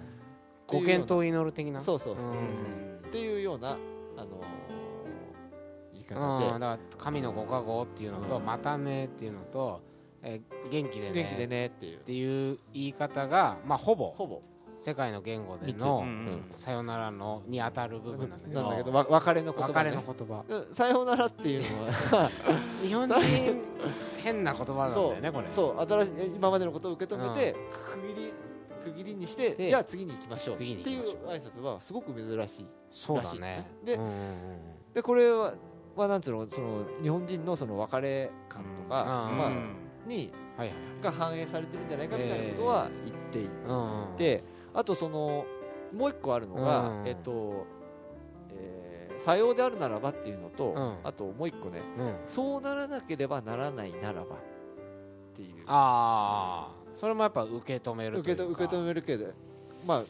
[SPEAKER 2] ご健闘を祈る的な
[SPEAKER 3] そうそうそうそうそう
[SPEAKER 2] う。ん
[SPEAKER 3] っていうような、あのー言い
[SPEAKER 2] うん。
[SPEAKER 3] 方で、
[SPEAKER 2] だから神のご加護っていうのと、またねっていうのと、えー元気でね。
[SPEAKER 3] 元気でねっていう。
[SPEAKER 2] っていう言い方が、まあ、ほぼ。
[SPEAKER 3] ほぼ
[SPEAKER 2] 世界の言語での
[SPEAKER 1] うんうん。
[SPEAKER 2] さよならのに当たる部分なんだけど。
[SPEAKER 3] 別れの言葉、ね、
[SPEAKER 2] 別れの言葉。
[SPEAKER 3] うん。さようならっていうのは。
[SPEAKER 2] 日本人変な言葉なんだよねこれ。
[SPEAKER 3] そう新しい今までのことを受け止めて、区切り区切りにして
[SPEAKER 2] して
[SPEAKER 3] じゃあ次に行きましょう。って
[SPEAKER 2] 次に
[SPEAKER 3] いう
[SPEAKER 2] 行きましょ
[SPEAKER 3] 挨拶はすごく珍しい
[SPEAKER 2] そうだね。
[SPEAKER 3] で
[SPEAKER 2] うんうんうん。
[SPEAKER 3] でこれは、まあ、なんつうのその日本人のその別れ感とか、
[SPEAKER 2] うん
[SPEAKER 3] まあ
[SPEAKER 1] うん。
[SPEAKER 3] に
[SPEAKER 2] はいはい
[SPEAKER 3] が反映されてるんじゃないかみたいなことは言ってい
[SPEAKER 2] うんうん
[SPEAKER 3] て、あとそのもう一個あるのが、
[SPEAKER 2] うん。
[SPEAKER 3] えっと、えーさようであるならばっていうのと、
[SPEAKER 2] うん。
[SPEAKER 3] あともう一個ね
[SPEAKER 2] うん。
[SPEAKER 3] そうならなければならないならばっていう。
[SPEAKER 2] ああそれもやっぱ受け止める
[SPEAKER 3] 受けと受け止めるけどまあ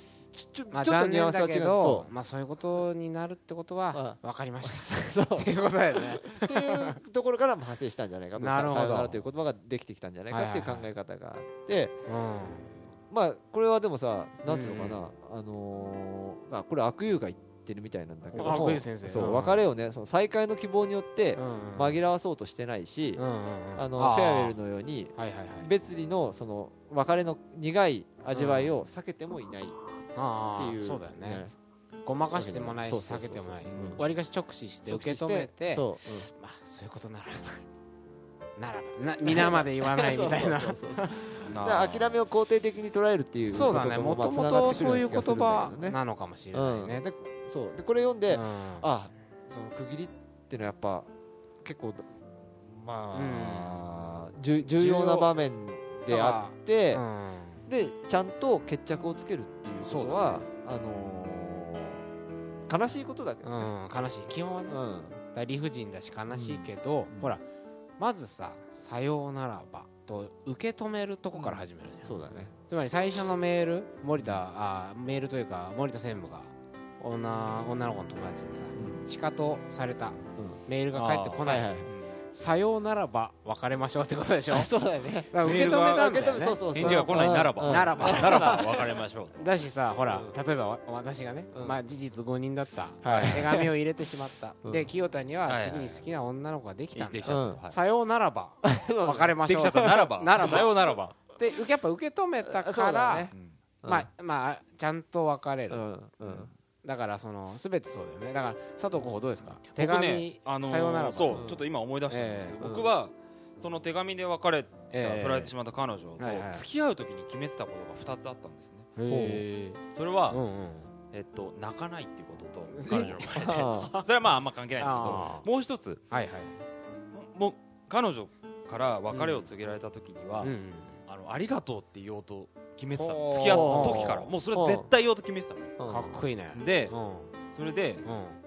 [SPEAKER 3] ちょ
[SPEAKER 2] まあ
[SPEAKER 3] ちょっとニュアンスは違う。そ
[SPEAKER 2] まあそういうことになるってことは
[SPEAKER 3] あ。
[SPEAKER 2] 分かりました。
[SPEAKER 3] う そう。
[SPEAKER 2] っていうことだよね。
[SPEAKER 3] っていうところからも派生したんじゃないかと。
[SPEAKER 2] なるほど。
[SPEAKER 3] という言葉ができてきたんじゃないかっていう考え方があって、
[SPEAKER 2] うん
[SPEAKER 3] まあこれはでもさなんつうのかな、あのーまあ、これ悪友が言ってるみたいなんだけども
[SPEAKER 2] 悪友先生。
[SPEAKER 3] そう
[SPEAKER 2] うん
[SPEAKER 3] 別れをねその再会の希望によって紛らわそうとしてないし、あの
[SPEAKER 2] ー。
[SPEAKER 3] フェアウェルのように別離のその別れの苦い味わいを避けてもいないって
[SPEAKER 2] あ
[SPEAKER 3] いう、
[SPEAKER 2] あそうだよね。ごまかしてもないし避けてもない。
[SPEAKER 3] うん。
[SPEAKER 2] わりかし直視して受け止めて
[SPEAKER 3] そう、
[SPEAKER 2] まあそういうことなら。ばならばな皆まで言わないみたいな。
[SPEAKER 3] 諦めを肯定的に捉えるっていう
[SPEAKER 2] そうだね。もともとそういう言葉
[SPEAKER 3] ね
[SPEAKER 2] なのかもしれ
[SPEAKER 3] うん
[SPEAKER 2] ないね。
[SPEAKER 3] でそう。でこれ読んで、
[SPEAKER 2] うん。
[SPEAKER 3] あその区切りっていうのはやっぱ結構まあ、じゅ重要な場面であって、
[SPEAKER 2] うん。
[SPEAKER 3] でちゃんと決着をつけるっていうことは、あのー悲しいことだけどね、
[SPEAKER 2] うん。悲しい。基本はね。理不尽だし悲しいけど、
[SPEAKER 3] うん。
[SPEAKER 2] ほらまずさ「さようならば」と受け止めるとこから始めるじゃん、
[SPEAKER 3] そうだね。
[SPEAKER 2] つまり最初のメール森田あメールというか森田専務が女女の子の友達にさ
[SPEAKER 3] うん。
[SPEAKER 2] シカトされた。
[SPEAKER 3] うん。
[SPEAKER 2] メールが返ってこない、
[SPEAKER 3] はいはい
[SPEAKER 2] さようならば別れましょうってことでしょ？
[SPEAKER 3] あそうだね。
[SPEAKER 2] だから受け止めたんだよ、ね、
[SPEAKER 3] そうそうそう
[SPEAKER 1] 返事が来ないならば。
[SPEAKER 3] うん
[SPEAKER 2] ならば。
[SPEAKER 1] ならば別れましょう
[SPEAKER 2] だしさほら
[SPEAKER 3] うん。
[SPEAKER 2] 例えばわ私がね、
[SPEAKER 3] うん。
[SPEAKER 2] まあ事実誤認だった、
[SPEAKER 3] はい。
[SPEAKER 2] 手紙を入れてしまった、
[SPEAKER 3] うん。
[SPEAKER 2] で清田には次に好きな女の子ができたんだ、さようならば。別れましょう
[SPEAKER 1] できちゃった。ならば。
[SPEAKER 2] ならば。
[SPEAKER 1] さようならば。
[SPEAKER 2] でやっぱ受け止めたから、
[SPEAKER 3] だね。
[SPEAKER 1] うん。
[SPEAKER 2] まあまあちゃんと別れる、
[SPEAKER 3] うん。うん
[SPEAKER 2] だからその全てそうだよね。だから佐藤候補どうですか？手
[SPEAKER 1] 僕
[SPEAKER 2] 紙、
[SPEAKER 1] ねあのー
[SPEAKER 2] さようならば
[SPEAKER 1] そうちょっと今思い出したんですけど
[SPEAKER 3] ええ
[SPEAKER 1] 僕はその手紙で別れた
[SPEAKER 2] ええ。
[SPEAKER 1] 振られてしまった彼女と付き合う時に決めてたことが2つあったんですね。
[SPEAKER 2] へ
[SPEAKER 1] それは
[SPEAKER 2] えうんうん。
[SPEAKER 1] えっと泣かないっていうことと彼女の前で。
[SPEAKER 3] あ
[SPEAKER 1] それはまああんま関係ないんだ
[SPEAKER 2] あ
[SPEAKER 1] けどもう一つ
[SPEAKER 2] はいはい。
[SPEAKER 1] もう彼女から別れを告げられた時には、
[SPEAKER 2] うんうん。
[SPEAKER 1] あのありがとうって言おうと決めてたの。付き合った時から。もうそれは絶対言おうと決めてたの。
[SPEAKER 3] うん。
[SPEAKER 2] かっこいいね。
[SPEAKER 1] で
[SPEAKER 2] うん。
[SPEAKER 1] それで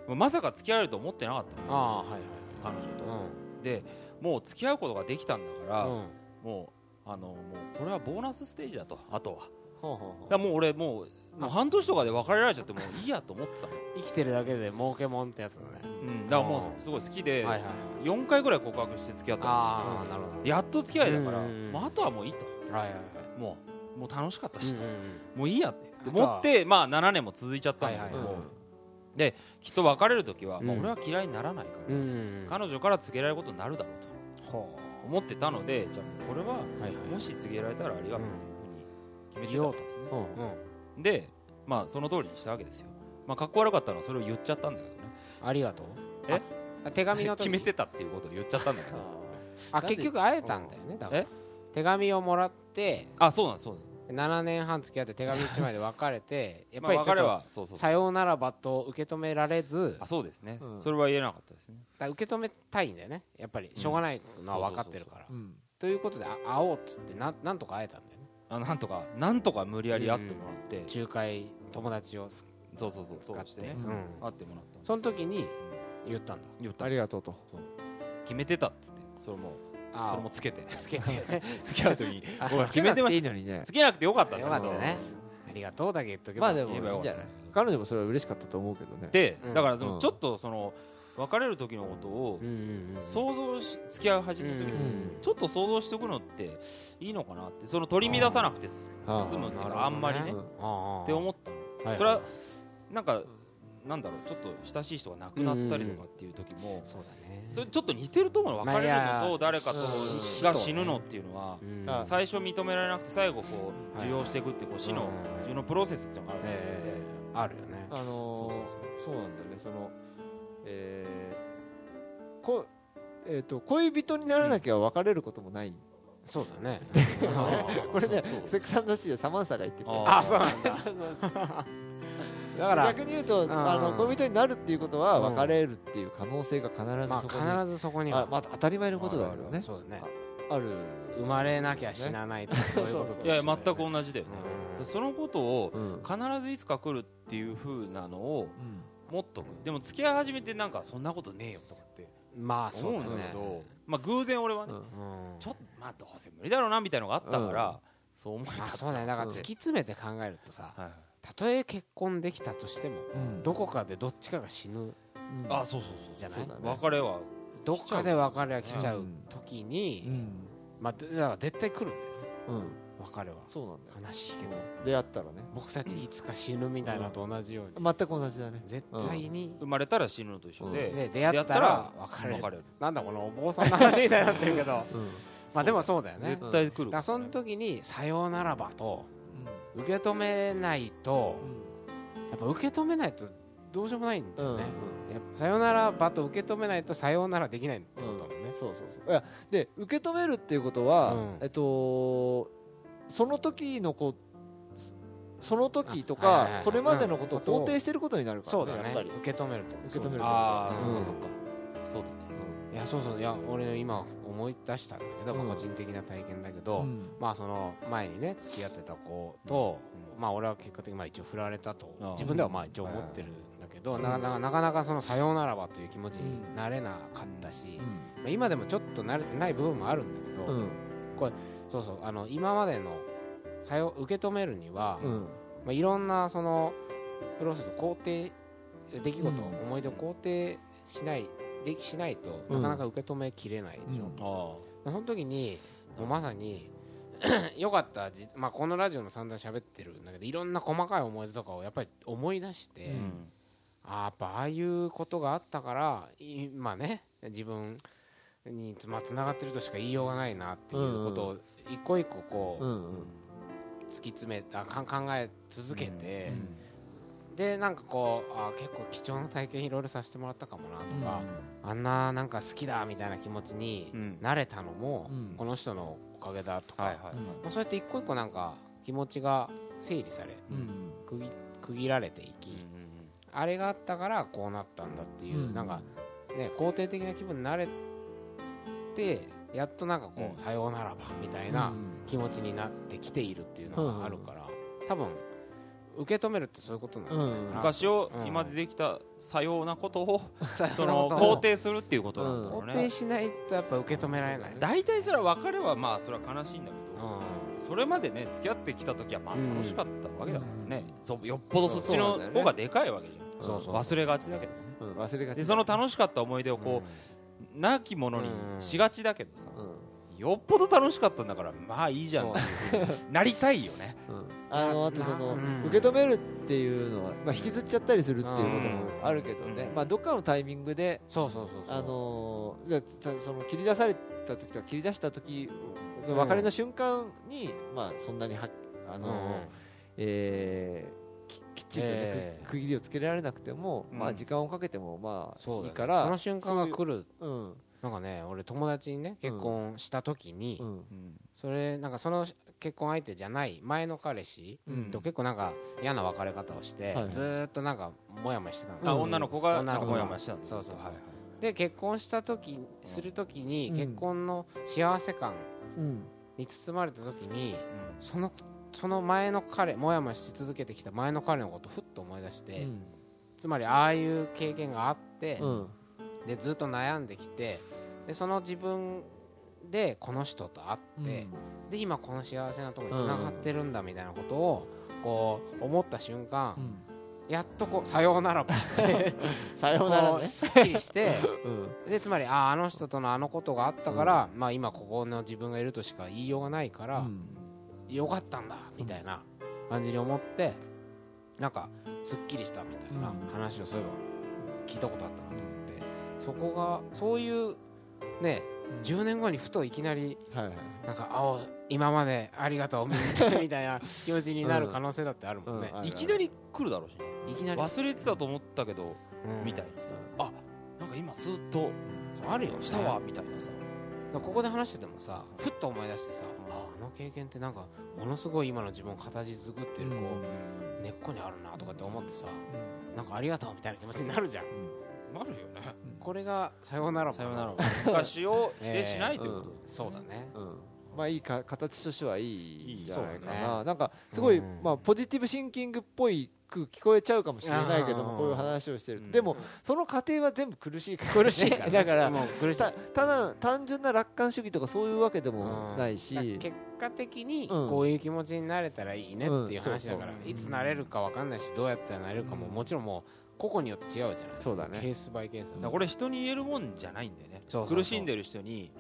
[SPEAKER 2] うん。
[SPEAKER 1] まさか付き合えると思ってなかったの。
[SPEAKER 2] ああはいはい
[SPEAKER 1] 彼女と、
[SPEAKER 2] うん。
[SPEAKER 1] でもう付き合うことができたんだから、
[SPEAKER 2] うん。
[SPEAKER 1] もうあのもうこれはボーナスステージだと。あとは。だもう俺もうもう半年とかで別れられちゃってもういいやと思ってたの、
[SPEAKER 2] 生きてるだけで儲けもんってやつだね。
[SPEAKER 1] うん、だからもうすごい好きで、
[SPEAKER 2] はいはいはい。
[SPEAKER 1] 4回ぐらい告白して付き合ったん
[SPEAKER 2] ああなるほ
[SPEAKER 1] ですよやっと付き合いだから、あとはもういいと。
[SPEAKER 2] どはいはいはい。
[SPEAKER 1] もうもう楽しかったしと、
[SPEAKER 2] うんうん
[SPEAKER 1] もういいやって。思ってまあ7年も続いちゃったんだけど。も、
[SPEAKER 2] はいはい
[SPEAKER 1] きっと別れる時は、
[SPEAKER 2] うん。
[SPEAKER 1] まあ、俺は嫌いにならないから、
[SPEAKER 2] うんうん
[SPEAKER 1] 彼女から告げられることになるだろうと。
[SPEAKER 2] ほ
[SPEAKER 1] 思ってたのでじゃあこれはもし告げられたらありがとう。というふうに決めてたんですね、
[SPEAKER 2] うん。
[SPEAKER 1] でまあその通りにしたわけですよ。まあかっこ悪かったのはそれを言っちゃったんだけどね。
[SPEAKER 2] ありがとう。
[SPEAKER 1] え？
[SPEAKER 2] あ手紙の時。
[SPEAKER 1] 決めてたっていうことを言っちゃったんだけど。
[SPEAKER 2] あ結局会えたんだよねだから。
[SPEAKER 1] え？
[SPEAKER 2] 手紙をもらって
[SPEAKER 1] あそうなんそうなんです。
[SPEAKER 2] 7年半付き合って手紙1枚で別れて やっぱりちょっと
[SPEAKER 1] はそうそうそう。
[SPEAKER 2] さようならばと受け止められず
[SPEAKER 1] あそうですね、
[SPEAKER 3] うん。
[SPEAKER 1] それは言えなかったですね。
[SPEAKER 2] だ受け止めたいんだよね。やっぱりしょうがないのは分かってるから。
[SPEAKER 3] うん。
[SPEAKER 2] ということであ会おうっつってなんなんとか会えたんだよね。
[SPEAKER 1] あなんとかなんとか無理やり会ってもらって、
[SPEAKER 2] 仲介友達を使
[SPEAKER 1] そうそうそうそうしてね、
[SPEAKER 2] ってうん。
[SPEAKER 1] 会ってもらった
[SPEAKER 2] その時に言ったんだ。
[SPEAKER 1] 言った
[SPEAKER 3] ありがとうと。
[SPEAKER 1] 決めてたっつって。それもそ
[SPEAKER 2] あ
[SPEAKER 1] れもつけて。
[SPEAKER 2] つけて。
[SPEAKER 1] 付き合う時に。
[SPEAKER 2] あ
[SPEAKER 1] 僕は決めてまし
[SPEAKER 3] いいのにね。
[SPEAKER 1] たつけなくてよかった
[SPEAKER 2] よかったね。ありがとうだけ言っとけば。
[SPEAKER 3] まあでもいいんじゃない？彼女もそれは嬉しかったと思うけどね。
[SPEAKER 1] で
[SPEAKER 2] うん。
[SPEAKER 1] だからちょっとその別れる時のことを想像し付き合い始める時
[SPEAKER 2] うん
[SPEAKER 1] にちょっと想像しておくのっていいのかなってその取り乱さなくて済むっていう
[SPEAKER 2] なるほどね。
[SPEAKER 1] かあんまりね。って思ったそれはなんかなんだろうちょっと親しい人が亡くなったりとかっていう時も
[SPEAKER 2] そうだね。
[SPEAKER 1] それちょっと似てると思うの別れるのと誰かと
[SPEAKER 3] うん
[SPEAKER 1] が死ぬのっていうのは最初認められなくて最後こう
[SPEAKER 2] はい
[SPEAKER 1] 受容していくってこう死の
[SPEAKER 2] うん。
[SPEAKER 1] 死のプロセスっていうのがあるので。
[SPEAKER 2] えーあるよね。
[SPEAKER 3] あのーそうなんだよね。そのえーこえーと恋人にならなきゃ別れることもない。
[SPEAKER 2] そうだね。
[SPEAKER 3] これねセクサンダシーでサマンサが言ってて。
[SPEAKER 1] あ
[SPEAKER 2] あそうなんだ だから
[SPEAKER 3] 逆に言うと
[SPEAKER 2] ん。
[SPEAKER 3] あの恋人になるっていうことは
[SPEAKER 2] うん
[SPEAKER 3] 別れるっていう可能性が必ず
[SPEAKER 2] まあ
[SPEAKER 3] そこに。
[SPEAKER 2] 必ずそこには。
[SPEAKER 3] あまあ当たり前のことだけどね。
[SPEAKER 2] そうだね。
[SPEAKER 3] ある。
[SPEAKER 2] 生まれなきゃ死なないとかそういうことと
[SPEAKER 1] いや全く
[SPEAKER 2] 同
[SPEAKER 1] 同じだよね。
[SPEAKER 2] うん。
[SPEAKER 1] そのことを
[SPEAKER 3] うん
[SPEAKER 1] 必ずいつか来るっていう風なのを
[SPEAKER 3] うん。
[SPEAKER 1] 持っとく。でも付き合い始めてなんかそんなことねえよとかって
[SPEAKER 2] まあそう
[SPEAKER 1] 思うんだけどまあ偶然俺はねちょっとまあどうせ無理だろうなみたいなのがあったか
[SPEAKER 3] う
[SPEAKER 1] らそう思えた
[SPEAKER 2] あそうだね。だから突き詰めて考えるとさたとえ結婚できたとしても
[SPEAKER 3] うん。
[SPEAKER 2] どこかでどっちかが死ぬ
[SPEAKER 3] うん。
[SPEAKER 1] あそうそう
[SPEAKER 2] じゃない
[SPEAKER 1] 別れは
[SPEAKER 2] どっかで別れが来ちゃ
[SPEAKER 3] う
[SPEAKER 2] うん。時
[SPEAKER 3] う
[SPEAKER 2] に
[SPEAKER 3] ん。
[SPEAKER 2] まあだから絶対来るんだよ
[SPEAKER 3] うん。
[SPEAKER 2] 別れは。
[SPEAKER 3] そうなんだよ。
[SPEAKER 2] 悲しいけど。
[SPEAKER 3] 出会ったらね。
[SPEAKER 2] 僕たちいつか死ぬみたいなのと同じように。
[SPEAKER 3] 全く同じだね。
[SPEAKER 2] 絶対に。
[SPEAKER 1] 生まれたら死ぬのと一緒で
[SPEAKER 2] で出会ったら別れる。
[SPEAKER 1] 別れる。
[SPEAKER 2] なんだこのお坊さんの話みたいになってるけど。
[SPEAKER 3] うん。
[SPEAKER 2] まあでもそうだよね。
[SPEAKER 1] 絶対来る
[SPEAKER 2] その時に「さようならば」と受け止めないとやっぱ受け止めないとどうしようもないんだ
[SPEAKER 3] うんうん。
[SPEAKER 2] よねやっぱさようならばと受け止めないとさようならできないってことだもんね。
[SPEAKER 3] そうそうそう。いやで受け止めるっていうことは、
[SPEAKER 2] うん。
[SPEAKER 3] えっとその時のこうその時とか
[SPEAKER 2] あはいはいはい。
[SPEAKER 3] それまでのことを
[SPEAKER 2] うん
[SPEAKER 3] 肯定してることになるから、
[SPEAKER 2] そうだね。
[SPEAKER 3] やっぱり。
[SPEAKER 2] 受け止めると。
[SPEAKER 3] 受け止めると。
[SPEAKER 1] ああ
[SPEAKER 3] うん。
[SPEAKER 1] そうかそうか
[SPEAKER 2] いやそうそういや俺今思い出したんだけど、
[SPEAKER 3] うん
[SPEAKER 2] 個人的な体験だけど、
[SPEAKER 3] うん。
[SPEAKER 2] まあその前にね付き合ってた子と、まあ俺は結果的にまあ一応振られたと自分ではまあ一応思ってるんだけど、なかなかなかなかそのさようならばという気持ちになれなかったし、まあ、今でもちょっと慣れてない部分もあるんだけど、
[SPEAKER 3] うん。
[SPEAKER 2] そうそうあの今までのさよ受け止めるには、
[SPEAKER 3] うん。
[SPEAKER 2] まあ、いろんなそのプロセス肯定出来事、
[SPEAKER 3] うん。
[SPEAKER 2] 思い出を肯定しないできしないと
[SPEAKER 3] うん。
[SPEAKER 2] なかなか受け止めきれないでしょ、
[SPEAKER 3] うん。
[SPEAKER 1] あ
[SPEAKER 2] その時にもうまさに よかったじ、まあ、このラジオも散々喋ってるんだけどいろんな細かい思い出とかをやっぱり思い出して、
[SPEAKER 1] あうん。
[SPEAKER 2] あーやっぱああいうことがあったから今ね自分につ,、まあ、つながってるとしか言いようがないなっていうことを一個一個こう、
[SPEAKER 3] うんうん。
[SPEAKER 2] 突き詰めあかん考え続けて、
[SPEAKER 3] うん
[SPEAKER 2] でなんかこうあ結構貴重な体験いろいろさせてもらったかもなとか、あんななんか好きだみたいな気持ちに
[SPEAKER 1] うん。
[SPEAKER 2] なれたのも、
[SPEAKER 3] うん。
[SPEAKER 2] この人のおかげだとか、
[SPEAKER 1] はいはい
[SPEAKER 2] まあ、そうやって一個一個なんか気持ちが整理され区切区切られていき、あれがあったからこうなったんだっていう、
[SPEAKER 3] うん。
[SPEAKER 2] なんかね肯定的な気分になれてやっとなんかこう、
[SPEAKER 1] うん。
[SPEAKER 2] さようならばみたいな気持ちになってきているっていうのがあるから、多分受け止めるってそういうことなんじゃないかな、
[SPEAKER 1] 昔を
[SPEAKER 2] うん。
[SPEAKER 1] 今でできたさようなことを その肯定するっていうことなんだろう
[SPEAKER 2] 肯定
[SPEAKER 1] ね
[SPEAKER 2] しないとやっぱ受け止められない、
[SPEAKER 1] 大体それは別れはまあそれは悲しいんだけど
[SPEAKER 2] う
[SPEAKER 1] それまでね付き合ってきた時はまあ
[SPEAKER 2] うん
[SPEAKER 1] 楽しかったわけだからね
[SPEAKER 3] うん。
[SPEAKER 1] そうよっぽどそっちの方がでかいわけじゃん。
[SPEAKER 2] んそうそう。
[SPEAKER 1] 忘れがちだけどね。
[SPEAKER 3] うん。忘れがち
[SPEAKER 1] でその楽しかった思い出をこうなきものにしがちだけどさ。
[SPEAKER 3] うん
[SPEAKER 1] よっぽど楽しかったんだからまあいいじゃんっていうふうになりたいよね。
[SPEAKER 3] うん。あのあとその
[SPEAKER 2] うん。
[SPEAKER 3] 受け止めるっていうのはまあ引きずっちゃったりするっていうこともあるけどね。
[SPEAKER 1] うん。
[SPEAKER 3] まあどっかのタイミングで
[SPEAKER 2] そうそうそうそう。
[SPEAKER 3] あのーじゃその切り出された時とか切り出した時別れの瞬間にまあそんなにはあのー
[SPEAKER 2] うん
[SPEAKER 3] えーききっちりとね
[SPEAKER 2] ええ
[SPEAKER 3] く区切りをつけられなくても
[SPEAKER 1] うん。
[SPEAKER 3] まあ時間をかけてもま
[SPEAKER 2] そうだね。
[SPEAKER 3] あいいから
[SPEAKER 2] その瞬間が来る。
[SPEAKER 3] うん
[SPEAKER 2] なんかね俺友達にね結婚した時に、
[SPEAKER 3] うん。
[SPEAKER 2] それなんかその結婚相手じゃない前の彼氏
[SPEAKER 3] うん。
[SPEAKER 2] と結構なんか嫌な別れ方をして、ずーっとなんかモヤモヤしてたの、
[SPEAKER 1] あ
[SPEAKER 3] うん。
[SPEAKER 1] 女の子が
[SPEAKER 2] 女の子が
[SPEAKER 1] なんかモヤモヤしてたんです
[SPEAKER 2] そうそうそう。
[SPEAKER 1] はいはい
[SPEAKER 2] で結婚した時する時に、
[SPEAKER 3] うん。
[SPEAKER 2] 結婚の幸せ感
[SPEAKER 3] うん。
[SPEAKER 2] に包まれた時にそのその前の彼モヤモヤし続けてきた前の彼のことをふっと思い出して、
[SPEAKER 3] うん。
[SPEAKER 2] つまりああいう経験があって、
[SPEAKER 3] うん
[SPEAKER 2] でずっと悩んできてでその自分でこの人と会って、で今この幸せなところに繋がってるんだみたいなことをこう思った瞬間、
[SPEAKER 3] うん。
[SPEAKER 2] やっとこうさようならばって
[SPEAKER 3] さようなら
[SPEAKER 2] すっきりして
[SPEAKER 3] うん。
[SPEAKER 2] でつまりあああの人とのあのことがあったから、まあ今ここの自分がいるとしか言いようがないから、
[SPEAKER 3] うん。
[SPEAKER 2] よかったんだみたいな感じに思ってなんかすっきりしたみたいな
[SPEAKER 3] うん。
[SPEAKER 2] 話をそういえば聞いたことあったなとそこがそういうね10年後にふといきなり
[SPEAKER 3] はいはい。
[SPEAKER 2] なんかあお今までありがとうみ みたいな気持ちになる可能性だってあるもんね、
[SPEAKER 3] うん。うん。
[SPEAKER 1] いきなり来るだろうしね。
[SPEAKER 2] いきなり、
[SPEAKER 1] 忘れてたと思ったけど
[SPEAKER 2] うん。
[SPEAKER 1] みたいなさ。あなんか今スーッと
[SPEAKER 2] あるよね。
[SPEAKER 1] したわみたいなさ。
[SPEAKER 2] ここで話しててもさふっと思い出してさああの経験ってなんかものすごい今の自分を形作ってるこう根っこにあるなとかって思ってさなんかありがとうみたいな気持ちになるじゃん
[SPEAKER 1] なるよね。
[SPEAKER 2] これがさようならば
[SPEAKER 1] さよなら。昔を否定しないということ。
[SPEAKER 2] そうだね。
[SPEAKER 3] うん。まあいいか形としてはいいんじゃないか
[SPEAKER 2] そうだ
[SPEAKER 3] な、なんかすごい、
[SPEAKER 2] うん。
[SPEAKER 3] まあ、ポジティブシンキングっぽいく聞こえちゃうかもしれないけど
[SPEAKER 2] うん。
[SPEAKER 3] もこういう話をしてると、
[SPEAKER 1] うん。
[SPEAKER 3] でもその過程は全部苦しいから、ね、
[SPEAKER 2] 苦しいからね。
[SPEAKER 3] だから
[SPEAKER 2] もう苦しい
[SPEAKER 3] たただ単純な楽観主義とかそういうわけでもない
[SPEAKER 2] だから
[SPEAKER 3] し、
[SPEAKER 2] 結果的に
[SPEAKER 3] うん。
[SPEAKER 2] こういう気持ちになれたらいいねっていう話だから、
[SPEAKER 3] うん。そうそう。
[SPEAKER 2] いつなれるか分かんないしどうやったらなれるかも
[SPEAKER 3] うん。
[SPEAKER 2] もちろんもう個々によって違うじゃない。
[SPEAKER 3] そうだね。
[SPEAKER 2] ケースバイケース。だ
[SPEAKER 1] だからこれ人に言えるもんじゃないんだよね。
[SPEAKER 2] そうそうそう。
[SPEAKER 1] 苦しんでる人に。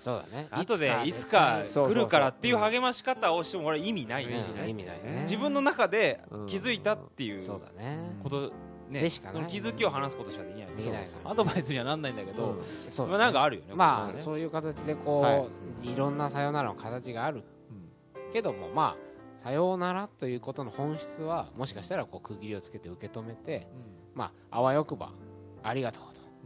[SPEAKER 2] そうだね。
[SPEAKER 1] 後でいつか来るからっていう励まし方をしても俺は意味ない。んだよ
[SPEAKER 2] うん。
[SPEAKER 1] ね
[SPEAKER 2] 意味ないね。
[SPEAKER 1] 自分の中で
[SPEAKER 3] うん。
[SPEAKER 1] 気づいたっていう
[SPEAKER 2] そうだね。
[SPEAKER 1] ことね。
[SPEAKER 2] でしかない。
[SPEAKER 1] その気づきを話すことしかできない
[SPEAKER 2] できない
[SPEAKER 1] アドバイスにはなんないんだけど
[SPEAKER 2] そう
[SPEAKER 1] まあなんかあるよね
[SPEAKER 2] まあそういう形でこう、、
[SPEAKER 3] はい。
[SPEAKER 2] ろんなさよならの形がある。けどもまあさようならということの本質はもしかしたらこう区切りをつけて受け止めてまああわよくばありがとう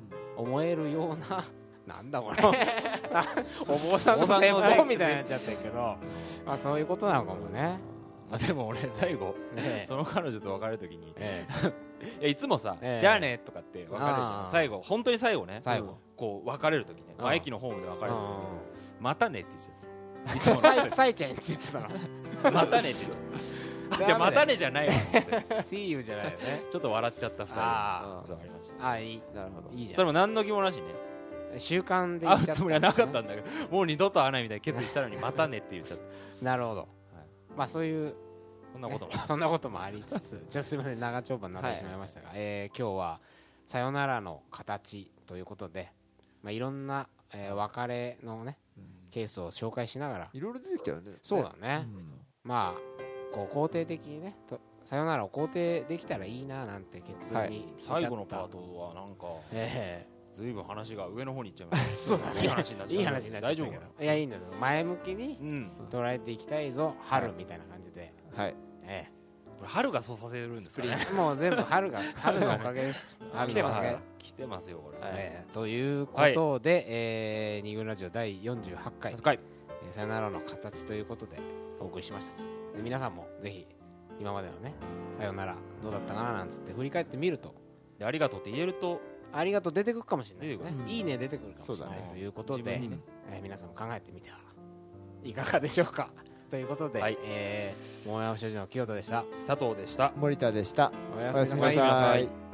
[SPEAKER 2] と思えるような なんだこれ。お坊さんの説法みたいになっちゃったけどまあそういうことなのかもね。
[SPEAKER 1] あでも俺最後
[SPEAKER 2] ね
[SPEAKER 1] その彼女と別れる時に
[SPEAKER 2] ええ。
[SPEAKER 1] いやいつもさ
[SPEAKER 2] ええ。
[SPEAKER 1] じゃあねとかって別れるじゃん。最後本当に最後ね。
[SPEAKER 2] 最後。
[SPEAKER 1] こう別れる時ね。まあ。
[SPEAKER 2] うん
[SPEAKER 1] 駅のホームで別れる時
[SPEAKER 2] う
[SPEAKER 1] またねって言っちゃうんです。
[SPEAKER 2] ん
[SPEAKER 1] いつもの
[SPEAKER 2] さいさいちゃんって言ってたの
[SPEAKER 1] またねって。言っちゃうあじゃあまたねじゃないわ。っつって
[SPEAKER 2] See you じゃないよね。
[SPEAKER 1] ちょっと笑っちゃった二人。
[SPEAKER 2] あ
[SPEAKER 1] そうありました。
[SPEAKER 2] あいい。
[SPEAKER 3] なるほど。
[SPEAKER 2] いいじゃ
[SPEAKER 1] それも何の疑問なしにね。
[SPEAKER 2] ん習慣で言
[SPEAKER 1] 会う
[SPEAKER 2] っちゃった。
[SPEAKER 1] つもりはなかったんだけど。もう二度と会わないみたいな決意したのにまたねって言っちゃった。
[SPEAKER 2] なるほど、まあそういう
[SPEAKER 1] そんなことも。
[SPEAKER 2] ねそんなこともありつつじゃあすみません長丁場になってしまいましたが、えー今日は「さよならの形」ということで、まあ、いろんな、えー別れのねケースを紹介しながら。
[SPEAKER 3] いろいろ出てきたよね。
[SPEAKER 2] そうだね、まあこう肯定的にねとさよならを肯定できたらいいななんて結論に至った、
[SPEAKER 1] 最後のパートはなんか
[SPEAKER 2] え
[SPEAKER 1] ずいぶん話が上の方に行っちゃいました
[SPEAKER 2] そうだね。
[SPEAKER 1] いい話になっちゃう
[SPEAKER 2] えいい話になっちゃったけど。
[SPEAKER 1] 大丈夫かな？い
[SPEAKER 2] やいいんだよ。前向きに
[SPEAKER 1] うん
[SPEAKER 2] 捉えていきたいぞ春みたいな感じで、
[SPEAKER 3] はい。
[SPEAKER 2] え
[SPEAKER 1] これ春がそうさせるんですかね。
[SPEAKER 2] えもう全部春が 春のおかげです。春
[SPEAKER 1] 来てますね。来てますよこれ。
[SPEAKER 2] えーということで、えー二軍ラジオ第48回。
[SPEAKER 1] 深い
[SPEAKER 2] えーさよならの形ということでお送りしましたと。で皆さんもぜひ今までのねさよならどうだったかななんつって振り返ってみると。
[SPEAKER 1] でありがとうって言えると
[SPEAKER 2] ありがとう出てくるかもしれないよねいいね出てくるかもしれない
[SPEAKER 3] ね
[SPEAKER 2] ということで
[SPEAKER 1] ね。
[SPEAKER 2] えー皆さんも考えてみてはいかがでしょうか。ということで、
[SPEAKER 1] はい。
[SPEAKER 2] えー桃山所持の清田でした。
[SPEAKER 1] 佐藤でした。
[SPEAKER 2] 哦
[SPEAKER 3] 森田でした。おやすみな
[SPEAKER 2] すみなさい
[SPEAKER 3] さい